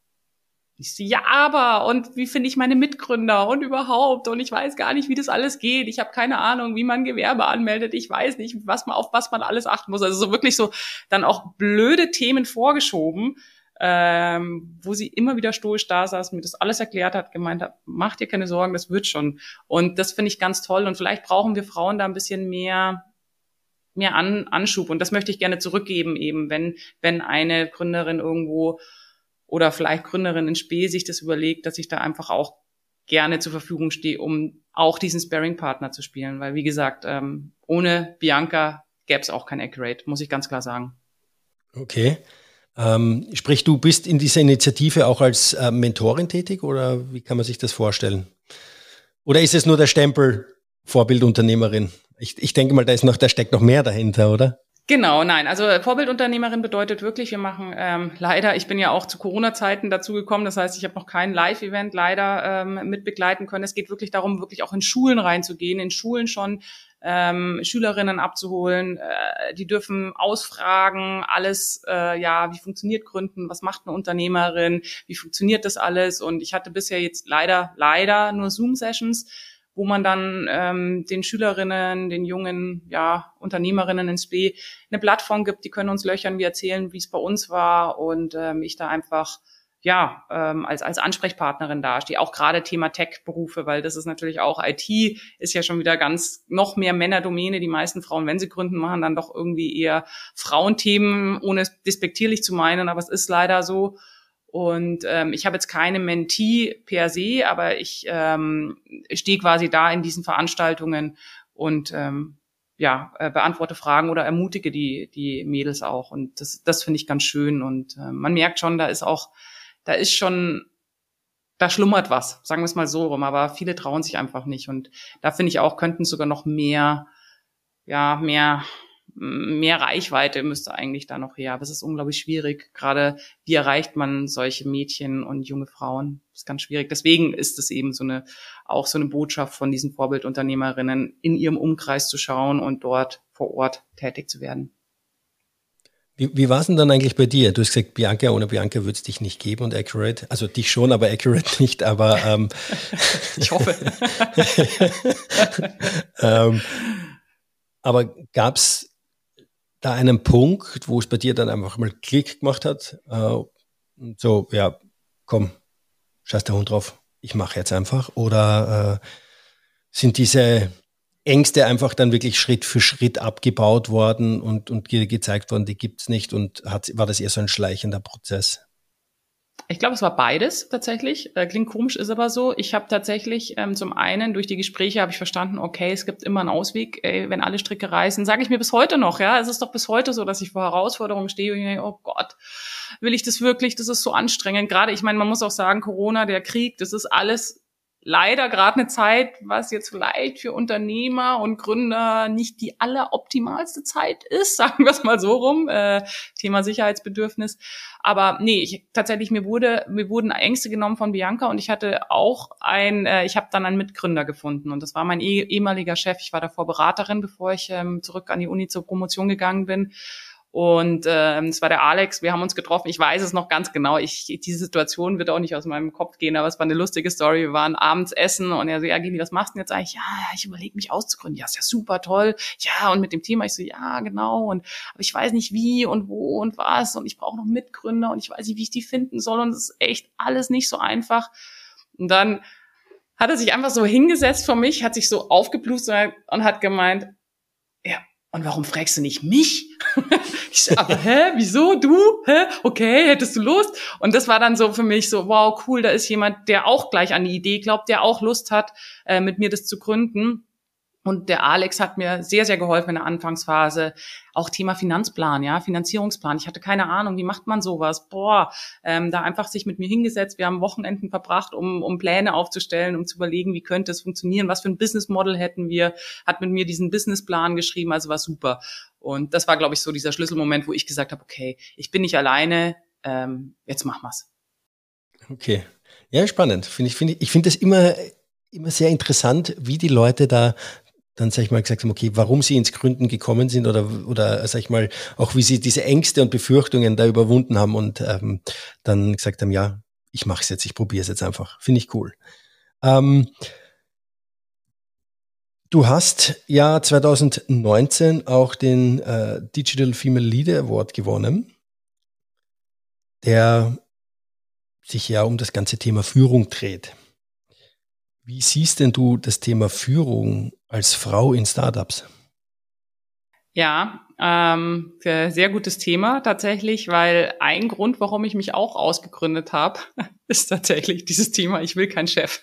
Ich so, ja, aber und wie finde ich meine Mitgründer und überhaupt und ich weiß gar nicht, wie das alles geht. Ich habe keine Ahnung, wie man Gewerbe anmeldet. Ich weiß nicht, was man auf was man alles achten muss. Also so wirklich so dann auch blöde Themen vorgeschoben, ähm, wo sie immer wieder stoisch da saß, mir das alles erklärt hat, gemeint hat, mach dir keine Sorgen, das wird schon. Und das finde ich ganz toll. Und vielleicht brauchen wir Frauen da ein bisschen mehr mehr An Anschub. Und das möchte ich gerne zurückgeben, eben, wenn, wenn eine Gründerin irgendwo oder vielleicht Gründerin in Spee sich das überlegt, dass ich da einfach auch gerne zur Verfügung stehe, um auch diesen Sparing-Partner zu spielen. Weil, wie gesagt, ähm, ohne Bianca gäbe es auch kein Accurate, muss ich ganz klar sagen. Okay. Ähm, sprich, du bist in dieser Initiative auch als äh, Mentorin tätig oder wie kann man sich das vorstellen? Oder ist es nur der Stempel Vorbildunternehmerin? Ich, ich denke mal, da ist noch, da steckt noch mehr dahinter, oder? Genau, nein. Also Vorbildunternehmerin bedeutet wirklich, wir machen ähm, leider, ich bin ja auch zu Corona-Zeiten dazu gekommen, das heißt, ich habe noch kein Live-Event leider ähm, mit begleiten können. Es geht wirklich darum, wirklich auch in Schulen reinzugehen, in Schulen schon ähm, Schülerinnen abzuholen. Äh, die dürfen ausfragen, alles, äh, ja, wie funktioniert Gründen, was macht eine Unternehmerin, wie funktioniert das alles. Und ich hatte bisher jetzt leider, leider nur Zoom-Sessions wo man dann ähm, den Schülerinnen, den jungen ja, Unternehmerinnen ins B eine Plattform gibt, die können uns löchern, wir erzählen, wie es bei uns war und ähm, ich da einfach ja, ähm, als, als Ansprechpartnerin dastehe. Auch gerade Thema Tech-Berufe, weil das ist natürlich auch IT, ist ja schon wieder ganz noch mehr Männerdomäne. Die meisten Frauen, wenn sie gründen, machen dann doch irgendwie eher Frauenthemen, ohne es despektierlich zu meinen, aber es ist leider so. Und ähm, ich habe jetzt keine Mentee per se, aber ich ähm, stehe quasi da in diesen Veranstaltungen und ähm, ja, äh, beantworte Fragen oder ermutige die, die Mädels auch. Und das, das finde ich ganz schön. Und äh, man merkt schon, da ist auch, da ist schon, da schlummert was, sagen wir es mal so rum, aber viele trauen sich einfach nicht. Und da finde ich auch, könnten sogar noch mehr, ja, mehr mehr Reichweite müsste eigentlich da noch her. Aber es ist unglaublich schwierig. Gerade wie erreicht man solche Mädchen und junge Frauen? Das ist ganz schwierig. Deswegen ist es eben so eine, auch so eine Botschaft von diesen Vorbildunternehmerinnen, in ihrem Umkreis zu schauen und dort vor Ort tätig zu werden. Wie, wie war es denn dann eigentlich bei dir? Du hast gesagt, Bianca, ohne Bianca würde es dich nicht geben und Accurate. Also dich schon, aber Accurate nicht, aber ähm, ich hoffe. ähm, aber gab es da einen Punkt, wo es bei dir dann einfach mal Klick gemacht hat? Äh, so, ja, komm, scheiß der Hund drauf, ich mache jetzt einfach. Oder äh, sind diese Ängste einfach dann wirklich Schritt für Schritt abgebaut worden und, und gezeigt worden, die gibt's nicht und hat, war das eher so ein schleichender Prozess? Ich glaube, es war beides tatsächlich. Äh, klingt komisch, ist aber so. Ich habe tatsächlich ähm, zum einen durch die Gespräche habe ich verstanden, okay, es gibt immer einen Ausweg, ey, wenn alle Stricke reißen. Sage ich mir bis heute noch, ja. Es ist doch bis heute so, dass ich vor Herausforderungen stehe und ich denke, oh Gott, will ich das wirklich? Das ist so anstrengend. Gerade, ich meine, man muss auch sagen, Corona, der Krieg, das ist alles leider gerade eine Zeit, was jetzt vielleicht für Unternehmer und Gründer nicht die alleroptimalste Zeit ist, sagen wir es mal so rum, äh, Thema Sicherheitsbedürfnis. Aber nee, ich, tatsächlich mir wurde mir wurden Ängste genommen von Bianca und ich hatte auch ein, äh, ich habe dann einen Mitgründer gefunden und das war mein eh, ehemaliger Chef. Ich war davor Beraterin, bevor ich ähm, zurück an die Uni zur Promotion gegangen bin und ähm, es war der Alex, wir haben uns getroffen. Ich weiß es noch ganz genau. Ich, diese Situation wird auch nicht aus meinem Kopf gehen, aber es war eine lustige Story. Wir waren abends essen und er so, ja, Gini, was machst du denn jetzt eigentlich? Ja, ich überlege mich auszugründen. Ja, ist ja super toll. Ja, und mit dem Thema, ich so, ja, genau. Und aber ich weiß nicht wie und wo und was. Und ich brauche noch Mitgründer und ich weiß nicht, wie ich die finden soll. Und es ist echt alles nicht so einfach. Und dann hat er sich einfach so hingesetzt vor mich, hat sich so aufgeblust und hat gemeint, ja, und warum fragst du nicht mich? ich aber hä, wieso du? Hä? Okay, hättest du Lust? Und das war dann so für mich so, wow, cool, da ist jemand, der auch gleich an die Idee glaubt, der auch Lust hat, äh, mit mir das zu gründen. Und der Alex hat mir sehr, sehr geholfen in der Anfangsphase. Auch Thema Finanzplan, ja, Finanzierungsplan. Ich hatte keine Ahnung, wie macht man sowas? Boah, ähm, da einfach sich mit mir hingesetzt. Wir haben Wochenenden verbracht, um, um Pläne aufzustellen, um zu überlegen, wie könnte es funktionieren, was für ein Business Model hätten wir. Hat mit mir diesen Businessplan geschrieben, also war super. Und das war, glaube ich, so dieser Schlüsselmoment, wo ich gesagt habe, okay, ich bin nicht alleine, ähm, jetzt machen wir's. Okay. Ja, spannend. Find ich finde ich finde das immer, immer sehr interessant, wie die Leute da dann, sag ich mal, gesagt haben, okay, warum sie ins Gründen gekommen sind oder, oder sag ich mal, auch wie sie diese Ängste und Befürchtungen da überwunden haben und ähm, dann gesagt haben, ja, ich mache es jetzt, ich probiere es jetzt einfach. Finde ich cool. Ähm, du hast ja 2019 auch den äh, Digital Female Leader Award gewonnen, der sich ja um das ganze Thema Führung dreht. Wie siehst denn du das Thema Führung als Frau in Startups? Ja, ähm, sehr gutes Thema tatsächlich, weil ein Grund, warum ich mich auch ausgegründet habe, ist tatsächlich dieses Thema, ich will keinen Chef.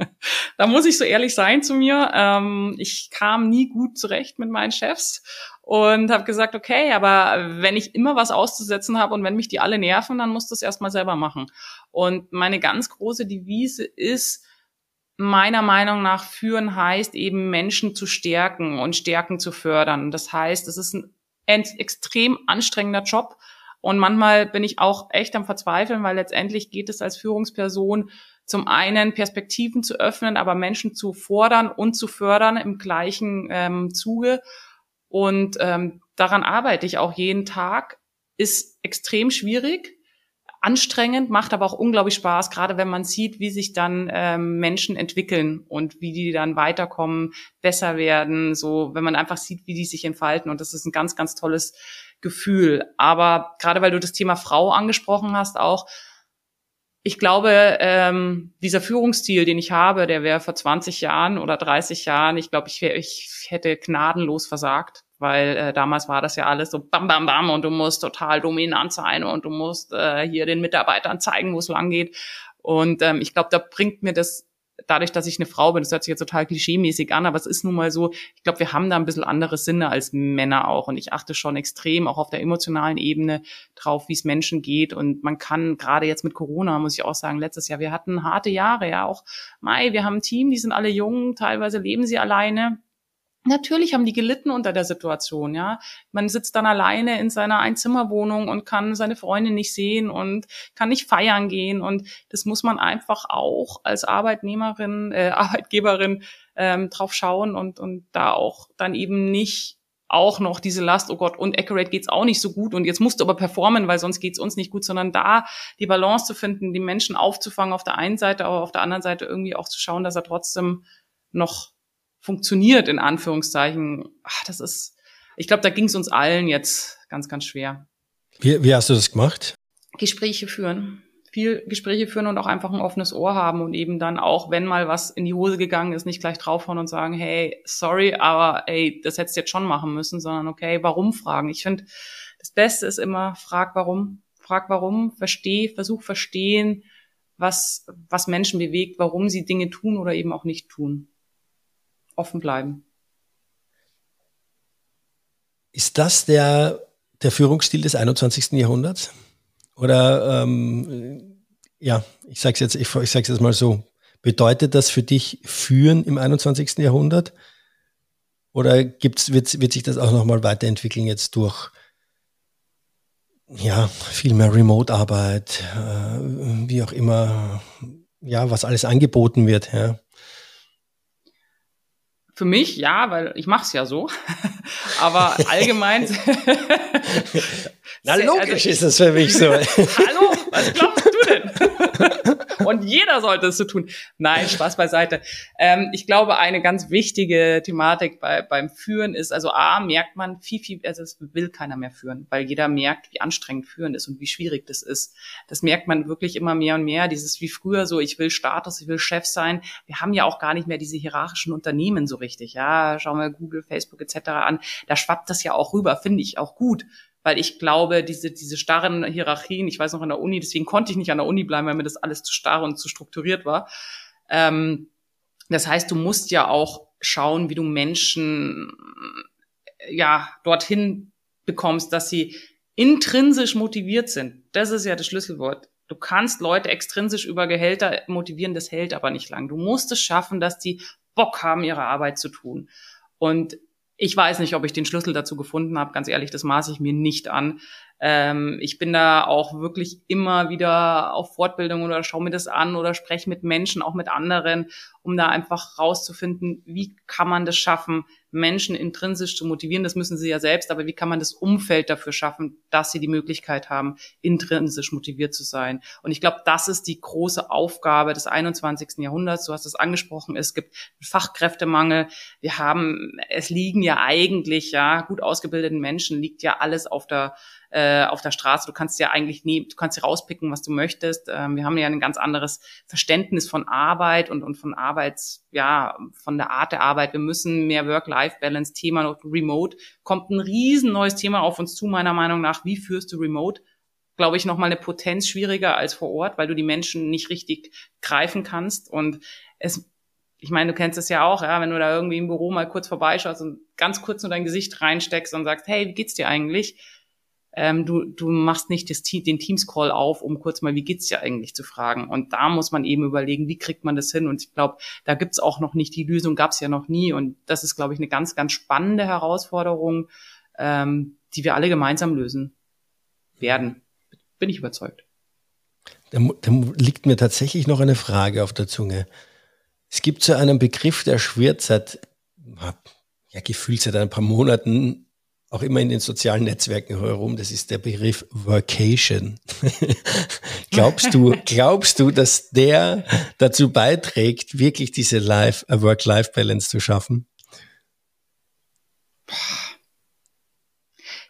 da muss ich so ehrlich sein zu mir. Ähm, ich kam nie gut zurecht mit meinen Chefs und habe gesagt, okay, aber wenn ich immer was auszusetzen habe und wenn mich die alle nerven, dann muss das erstmal selber machen. Und meine ganz große Devise ist, meiner Meinung nach führen heißt eben Menschen zu stärken und Stärken zu fördern. Das heißt, es ist ein extrem anstrengender Job und manchmal bin ich auch echt am Verzweifeln, weil letztendlich geht es als Führungsperson zum einen Perspektiven zu öffnen, aber Menschen zu fordern und zu fördern im gleichen ähm, Zuge. Und ähm, daran arbeite ich auch jeden Tag. Ist extrem schwierig, anstrengend, macht aber auch unglaublich Spaß, gerade wenn man sieht, wie sich dann ähm, Menschen entwickeln und wie die dann weiterkommen, besser werden, so wenn man einfach sieht, wie die sich entfalten. Und das ist ein ganz, ganz tolles Gefühl. Aber gerade weil du das Thema Frau angesprochen hast, auch ich glaube, ähm, dieser Führungsstil, den ich habe, der wäre vor 20 Jahren oder 30 Jahren, ich glaube, ich, ich hätte gnadenlos versagt weil äh, damals war das ja alles so bam, bam, bam und du musst total dominant sein und du musst äh, hier den Mitarbeitern zeigen, wo es lang geht. Und ähm, ich glaube, da bringt mir das dadurch, dass ich eine Frau bin, das hört sich jetzt total klischeemäßig an, aber es ist nun mal so, ich glaube, wir haben da ein bisschen andere Sinne als Männer auch. Und ich achte schon extrem auch auf der emotionalen Ebene drauf, wie es Menschen geht. Und man kann gerade jetzt mit Corona, muss ich auch sagen, letztes Jahr, wir hatten harte Jahre, ja auch, Mai, wir haben ein Team, die sind alle jung, teilweise leben sie alleine, Natürlich haben die gelitten unter der Situation, ja. Man sitzt dann alleine in seiner Einzimmerwohnung und kann seine Freunde nicht sehen und kann nicht feiern gehen. Und das muss man einfach auch als Arbeitnehmerin, äh, Arbeitgeberin ähm, drauf schauen und, und da auch dann eben nicht auch noch diese Last, oh Gott, und Accurate geht's auch nicht so gut und jetzt musst du aber performen, weil sonst geht's uns nicht gut, sondern da die Balance zu finden, die Menschen aufzufangen auf der einen Seite, aber auf der anderen Seite irgendwie auch zu schauen, dass er trotzdem noch funktioniert, in Anführungszeichen, ach, das ist, ich glaube, da ging es uns allen jetzt ganz, ganz schwer. Wie, wie hast du das gemacht? Gespräche führen. Viel Gespräche führen und auch einfach ein offenes Ohr haben und eben dann auch, wenn mal was in die Hose gegangen ist, nicht gleich draufhauen und sagen, hey, sorry, aber ey, das hättest du jetzt schon machen müssen, sondern okay, warum fragen? Ich finde, das Beste ist immer, frag warum, frag warum, versteh, versuch verstehen, was, was Menschen bewegt, warum sie Dinge tun oder eben auch nicht tun offen bleiben. Ist das der, der Führungsstil des 21. Jahrhunderts? Oder ähm, ja, ich sage es jetzt, ich, ich sag's jetzt mal so. Bedeutet das für dich Führen im 21. Jahrhundert? Oder gibt's, wird, wird sich das auch nochmal weiterentwickeln jetzt durch ja, viel mehr Remote-Arbeit, äh, wie auch immer, ja, was alles angeboten wird, ja. Für mich ja, weil ich mache es ja so. Aber allgemein. Na logisch also, ist es für mich so. Hallo, was denn? Und jeder sollte es so tun. Nein, Spaß beiseite. Ähm, ich glaube, eine ganz wichtige Thematik bei, beim Führen ist, also A, merkt man viel, viel, also es will keiner mehr führen, weil jeder merkt, wie anstrengend Führen ist und wie schwierig das ist. Das merkt man wirklich immer mehr und mehr. Dieses wie früher so, ich will Status, ich will Chef sein. Wir haben ja auch gar nicht mehr diese hierarchischen Unternehmen so richtig. Ja, schauen wir Google, Facebook etc. an. Da schwappt das ja auch rüber, finde ich auch gut weil ich glaube, diese, diese starren Hierarchien, ich weiß noch an der Uni, deswegen konnte ich nicht an der Uni bleiben, weil mir das alles zu starr und zu strukturiert war. Ähm, das heißt, du musst ja auch schauen, wie du Menschen ja dorthin bekommst, dass sie intrinsisch motiviert sind. Das ist ja das Schlüsselwort. Du kannst Leute extrinsisch über Gehälter motivieren, das hält aber nicht lang. Du musst es schaffen, dass die Bock haben, ihre Arbeit zu tun. Und Ich weiß nicht, ob ich den Schlüssel dazu gefunden habe. Ganz ehrlich, das maße ich mir nicht an. Ähm, ich bin da auch wirklich immer wieder auf Fortbildung oder schaue mir das an oder spreche mit Menschen, auch mit anderen, um da einfach rauszufinden, wie kann man das schaffen, Menschen intrinsisch zu motivieren. Das müssen sie ja selbst, aber wie kann man das Umfeld dafür schaffen, dass sie die Möglichkeit haben, intrinsisch motiviert zu sein? Und ich glaube, das ist die große Aufgabe des 21. Jahrhunderts. Du hast es angesprochen. Es gibt Fachkräftemangel. Wir haben, es liegen ja eigentlich, ja, gut ausgebildeten Menschen liegt ja alles auf der äh, auf der Straße. Du kannst ja eigentlich nie, du kannst ja rauspicken, was du möchtest. Ähm, wir haben ja ein ganz anderes Verständnis von Arbeit und, und von Arbeits, ja, von der Art der Arbeit. Wir müssen mehr Work-Life-Balance, Thema noch Remote. Kommt ein riesen neues Thema auf uns zu, meiner Meinung nach. Wie führst du Remote? glaube ich, nochmal eine Potenz schwieriger als vor Ort, weil du die Menschen nicht richtig greifen kannst. Und es, ich meine, du kennst es ja auch, ja, wenn du da irgendwie im Büro mal kurz vorbeischaust und ganz kurz nur dein Gesicht reinsteckst und sagst, hey, wie geht's dir eigentlich? Ähm, du, du machst nicht das, den Teams-Call auf, um kurz mal, wie geht's dir eigentlich zu fragen. Und da muss man eben überlegen, wie kriegt man das hin. Und ich glaube, da gibt's auch noch nicht die Lösung, gab's ja noch nie. Und das ist, glaube ich, eine ganz, ganz spannende Herausforderung, ähm, die wir alle gemeinsam lösen werden. Bin ich überzeugt. Da, da liegt mir tatsächlich noch eine Frage auf der Zunge. Es gibt so einen Begriff, der schwirrt seit, ja, gefühlt seit ein paar Monaten auch immer in den sozialen Netzwerken herum, das ist der Begriff Workation. glaubst du, glaubst du, dass der dazu beiträgt, wirklich diese Life, äh, Work-Life-Balance zu schaffen?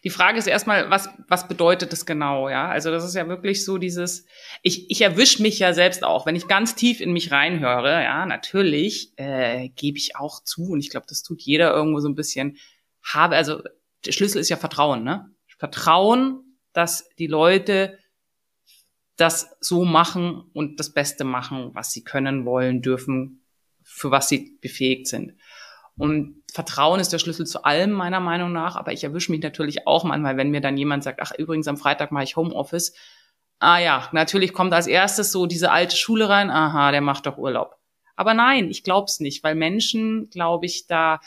Die Frage ist erstmal, was, was bedeutet das genau, ja? Also das ist ja wirklich so dieses, ich, ich erwische mich ja selbst auch, wenn ich ganz tief in mich reinhöre, ja, natürlich äh, gebe ich auch zu und ich glaube, das tut jeder irgendwo so ein bisschen, habe, also der Schlüssel ist ja Vertrauen, ne? Vertrauen, dass die Leute das so machen und das Beste machen, was sie können, wollen, dürfen, für was sie befähigt sind. Und Vertrauen ist der Schlüssel zu allem, meiner Meinung nach. Aber ich erwische mich natürlich auch manchmal, wenn mir dann jemand sagt, ach, übrigens, am Freitag mache ich Homeoffice. Ah ja, natürlich kommt als erstes so diese alte Schule rein. Aha, der macht doch Urlaub. Aber nein, ich glaub's nicht, weil Menschen, glaube ich, da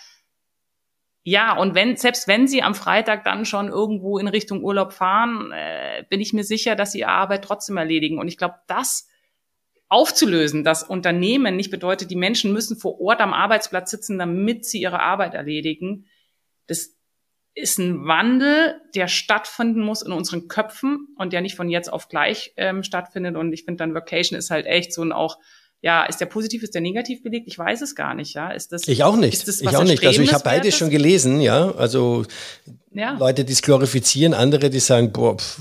ja, und wenn, selbst wenn sie am Freitag dann schon irgendwo in Richtung Urlaub fahren, äh, bin ich mir sicher, dass sie ihre Arbeit trotzdem erledigen. Und ich glaube, das aufzulösen, dass Unternehmen nicht bedeutet, die Menschen müssen vor Ort am Arbeitsplatz sitzen, damit sie ihre Arbeit erledigen, das ist ein Wandel, der stattfinden muss in unseren Köpfen und der nicht von jetzt auf gleich ähm, stattfindet. Und ich finde dann Vacation ist halt echt so ein auch ja, ist der positiv, ist der negativ belegt? Ich weiß es gar nicht, ja. Ist das, ich auch nicht. Ist das, ich auch nicht. Also ich habe beides schon gelesen, ja. Also ja. Leute, die es glorifizieren, andere, die sagen, boah, pff,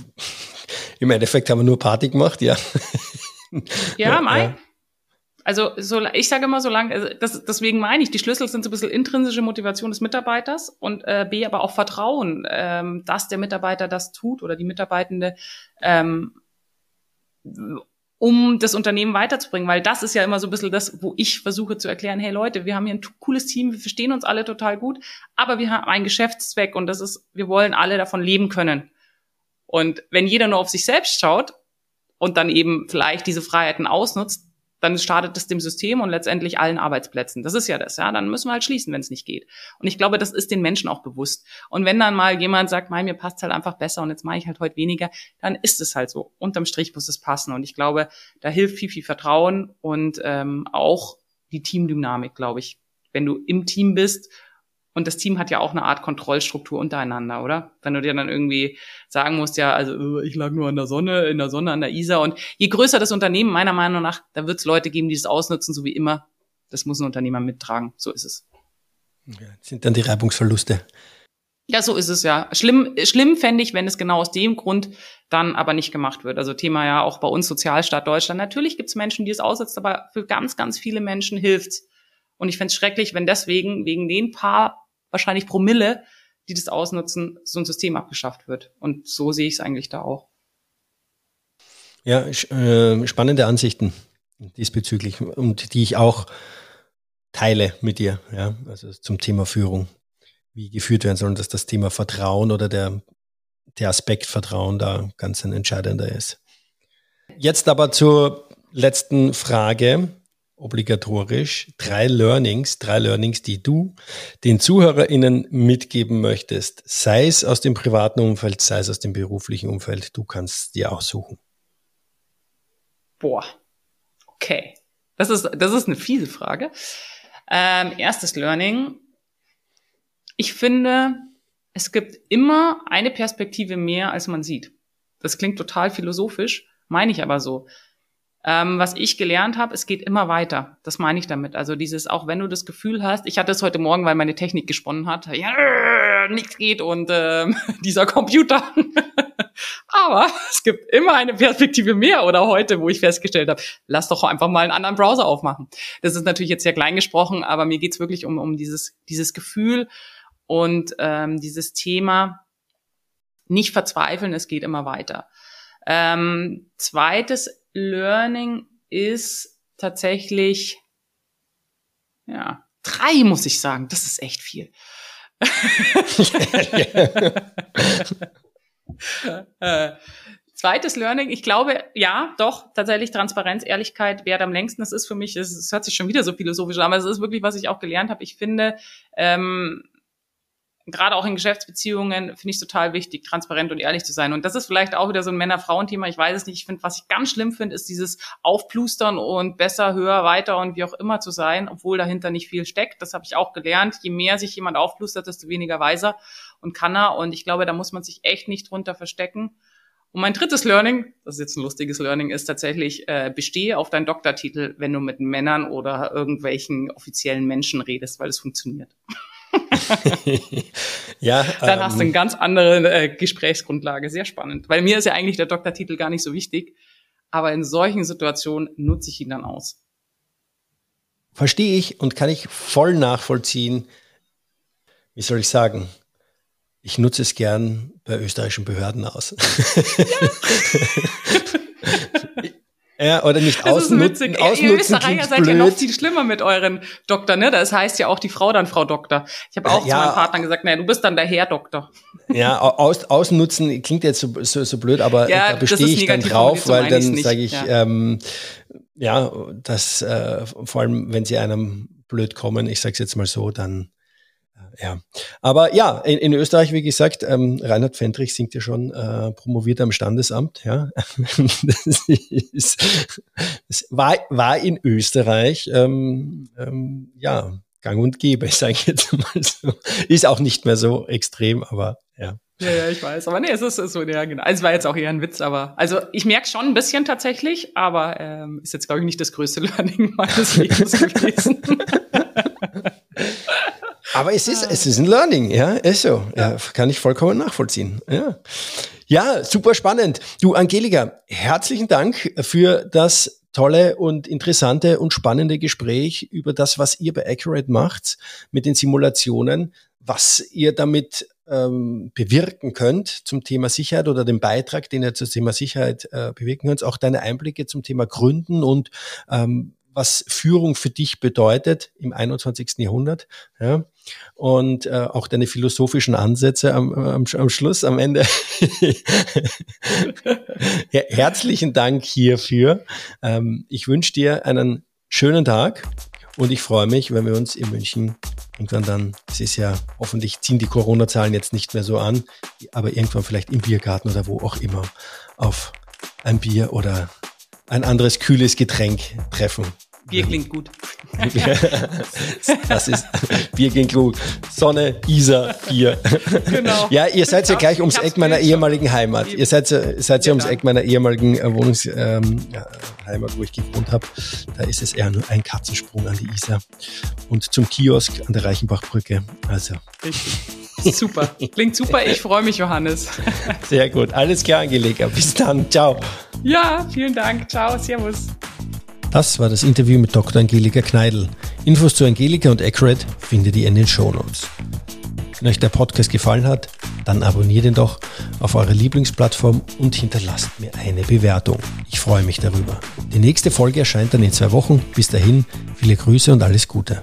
im Endeffekt haben wir nur Party gemacht, ja. Ja, ja Mai. Ja. Also so, ich sage immer so lange, also das, deswegen meine ich, die Schlüssel sind so ein bisschen intrinsische Motivation des Mitarbeiters und äh, B, aber auch Vertrauen, ähm, dass der Mitarbeiter das tut oder die Mitarbeitende ähm, um das Unternehmen weiterzubringen, weil das ist ja immer so ein bisschen das, wo ich versuche zu erklären, hey Leute, wir haben hier ein cooles Team, wir verstehen uns alle total gut, aber wir haben einen Geschäftszweck und das ist, wir wollen alle davon leben können. Und wenn jeder nur auf sich selbst schaut und dann eben vielleicht diese Freiheiten ausnutzt, dann startet es dem System und letztendlich allen Arbeitsplätzen. Das ist ja das, ja. Dann müssen wir halt schließen, wenn es nicht geht. Und ich glaube, das ist den Menschen auch bewusst. Und wenn dann mal jemand sagt, mein, mir passt halt einfach besser und jetzt mache ich halt heute weniger, dann ist es halt so. Unterm Strich muss es passen. Und ich glaube, da hilft viel, viel Vertrauen und ähm, auch die Teamdynamik, glaube ich. Wenn du im Team bist und das Team hat ja auch eine Art Kontrollstruktur untereinander, oder? Wenn du dir dann irgendwie sagen musst, ja, also äh, ich lag nur an der Sonne, in der Sonne an der Isar. Und je größer das Unternehmen, meiner Meinung nach, da wird es Leute geben, die es ausnutzen, so wie immer. Das muss ein Unternehmer mittragen. So ist es. Ja, sind dann die Reibungsverluste. Ja, so ist es ja. Schlimm, schlimm fände ich, wenn es genau aus dem Grund dann aber nicht gemacht wird. Also Thema ja auch bei uns Sozialstaat Deutschland. Natürlich gibt es Menschen, die es aussetzen, aber für ganz, ganz viele Menschen hilft's. Und ich fände es schrecklich, wenn deswegen, wegen den paar, wahrscheinlich Promille, die das ausnutzen, so ein System abgeschafft wird. Und so sehe ich es eigentlich da auch. Ja, äh, spannende Ansichten diesbezüglich und die ich auch teile mit dir, ja, also zum Thema Führung, wie geführt werden soll, dass das Thema Vertrauen oder der, der Aspekt Vertrauen da ganz ein entscheidender ist. Jetzt aber zur letzten Frage. Obligatorisch drei Learnings, drei Learnings, die du den ZuhörerInnen mitgeben möchtest, sei es aus dem privaten Umfeld, sei es aus dem beruflichen Umfeld. Du kannst dir aussuchen. Boah, okay. Das ist, das ist eine fiese Frage. Ähm, erstes Learning. Ich finde, es gibt immer eine Perspektive mehr, als man sieht. Das klingt total philosophisch, meine ich aber so. Ähm, was ich gelernt habe, es geht immer weiter. Das meine ich damit. Also dieses, auch wenn du das Gefühl hast, ich hatte es heute Morgen, weil meine Technik gesponnen hat, ja, nichts geht und äh, dieser Computer. Aber es gibt immer eine Perspektive mehr oder heute, wo ich festgestellt habe, lass doch einfach mal einen anderen Browser aufmachen. Das ist natürlich jetzt sehr klein gesprochen, aber mir geht's wirklich um, um dieses, dieses Gefühl und ähm, dieses Thema, nicht verzweifeln, es geht immer weiter. Ähm, zweites Learning ist tatsächlich, ja, drei muss ich sagen. Das ist echt viel. äh, zweites Learning, ich glaube, ja, doch, tatsächlich Transparenz, Ehrlichkeit währt am längsten. Das ist für mich, es, es hört sich schon wieder so philosophisch an, aber es ist wirklich, was ich auch gelernt habe. Ich finde, ähm, gerade auch in Geschäftsbeziehungen finde ich total wichtig, transparent und ehrlich zu sein. Und das ist vielleicht auch wieder so ein Männer-Frauen-Thema. Ich weiß es nicht. Ich finde, was ich ganz schlimm finde, ist dieses Aufplustern und besser, höher, weiter und wie auch immer zu sein, obwohl dahinter nicht viel steckt. Das habe ich auch gelernt. Je mehr sich jemand aufplustert, desto weniger weiser und kann er. Und ich glaube, da muss man sich echt nicht drunter verstecken. Und mein drittes Learning, das ist jetzt ein lustiges Learning, ist tatsächlich, äh, bestehe auf deinen Doktortitel, wenn du mit Männern oder irgendwelchen offiziellen Menschen redest, weil es funktioniert. ja, dann ähm, hast du eine ähm, ganz andere äh, Gesprächsgrundlage. Sehr spannend. Weil mir ist ja eigentlich der Doktortitel gar nicht so wichtig. Aber in solchen Situationen nutze ich ihn dann aus. Verstehe ich und kann ich voll nachvollziehen. Wie soll ich sagen? Ich nutze es gern bei österreichischen Behörden aus. Ja. Ja, oder nicht das ausnutzen. Ist witzig. Ihr Österreicher seid ja noch viel schlimmer mit euren Doktor, ne? Das heißt ja auch die Frau dann Frau Doktor. Ich habe auch ja, zu meinem Partner gesagt, naja, du bist dann der Herr Doktor. Ja, aus, ausnutzen klingt jetzt so, so, so blöd, aber ja, da bestehe ich dann drauf, weil dann sage ich, ja, ähm, ja dass äh, vor allem, wenn sie einem blöd kommen, ich sage es jetzt mal so, dann ja. Aber ja, in, in Österreich, wie gesagt, ähm, Reinhard Fendrich singt ja schon äh, promoviert am Standesamt. Ja, das, ist, das war, war in Österreich ähm, ähm, ja gang und gäbe, sage ich jetzt mal so. Ist auch nicht mehr so extrem, aber ja. Ja, ja, ich weiß. Aber nee, es ist, so, ja, genau. Also, es war jetzt auch eher ein Witz, aber, also, ich merke schon ein bisschen tatsächlich, aber ähm, ist jetzt, glaube ich, nicht das größte Learning meines Lebens gewesen. Aber es ist, es ist ein Learning, ja, ist so. Ja. ja. kann ich vollkommen nachvollziehen. Ja. ja, super spannend. Du, Angelika, herzlichen Dank für das tolle und interessante und spannende Gespräch über das, was ihr bei Accurate macht mit den Simulationen, was ihr damit ähm, bewirken könnt zum Thema Sicherheit oder den Beitrag, den ihr zum Thema Sicherheit äh, bewirken könnt, auch deine Einblicke zum Thema Gründen und ähm, was Führung für dich bedeutet im 21. Jahrhundert. Ja und äh, auch deine philosophischen Ansätze am, am, am Schluss, am Ende. Herzlichen Dank hierfür. Ähm, ich wünsche dir einen schönen Tag und ich freue mich, wenn wir uns in München irgendwann dann, es ist ja, hoffentlich ziehen die Corona-Zahlen jetzt nicht mehr so an, aber irgendwann vielleicht im Biergarten oder wo auch immer auf ein Bier oder ein anderes kühles Getränk treffen. Bier klingt gut. das ist Bier klingt gut. Sonne, Isar, Bier. Genau. Ja, ihr seid ja gleich ums Eck meiner ehemaligen Heimat. Ihr seid, seid ja ums Eck meiner ehemaligen äh, Wohnungsheimat, ähm, wo ich gewohnt habe. Da ist es eher nur ein Katzensprung an die Isar und zum Kiosk an der Reichenbachbrücke. Also. Richtig. Super. Klingt super. Ich freue mich, Johannes. Sehr gut. Alles klar, Angelika. Bis dann. Ciao. Ja, vielen Dank. Ciao. Servus. Das war das Interview mit Dr. Angelika Kneidl. Infos zu Angelika und Accurate findet ihr in den Shownotes. Wenn euch der Podcast gefallen hat, dann abonniert ihn doch auf eurer Lieblingsplattform und hinterlasst mir eine Bewertung. Ich freue mich darüber. Die nächste Folge erscheint dann in zwei Wochen. Bis dahin, viele Grüße und alles Gute.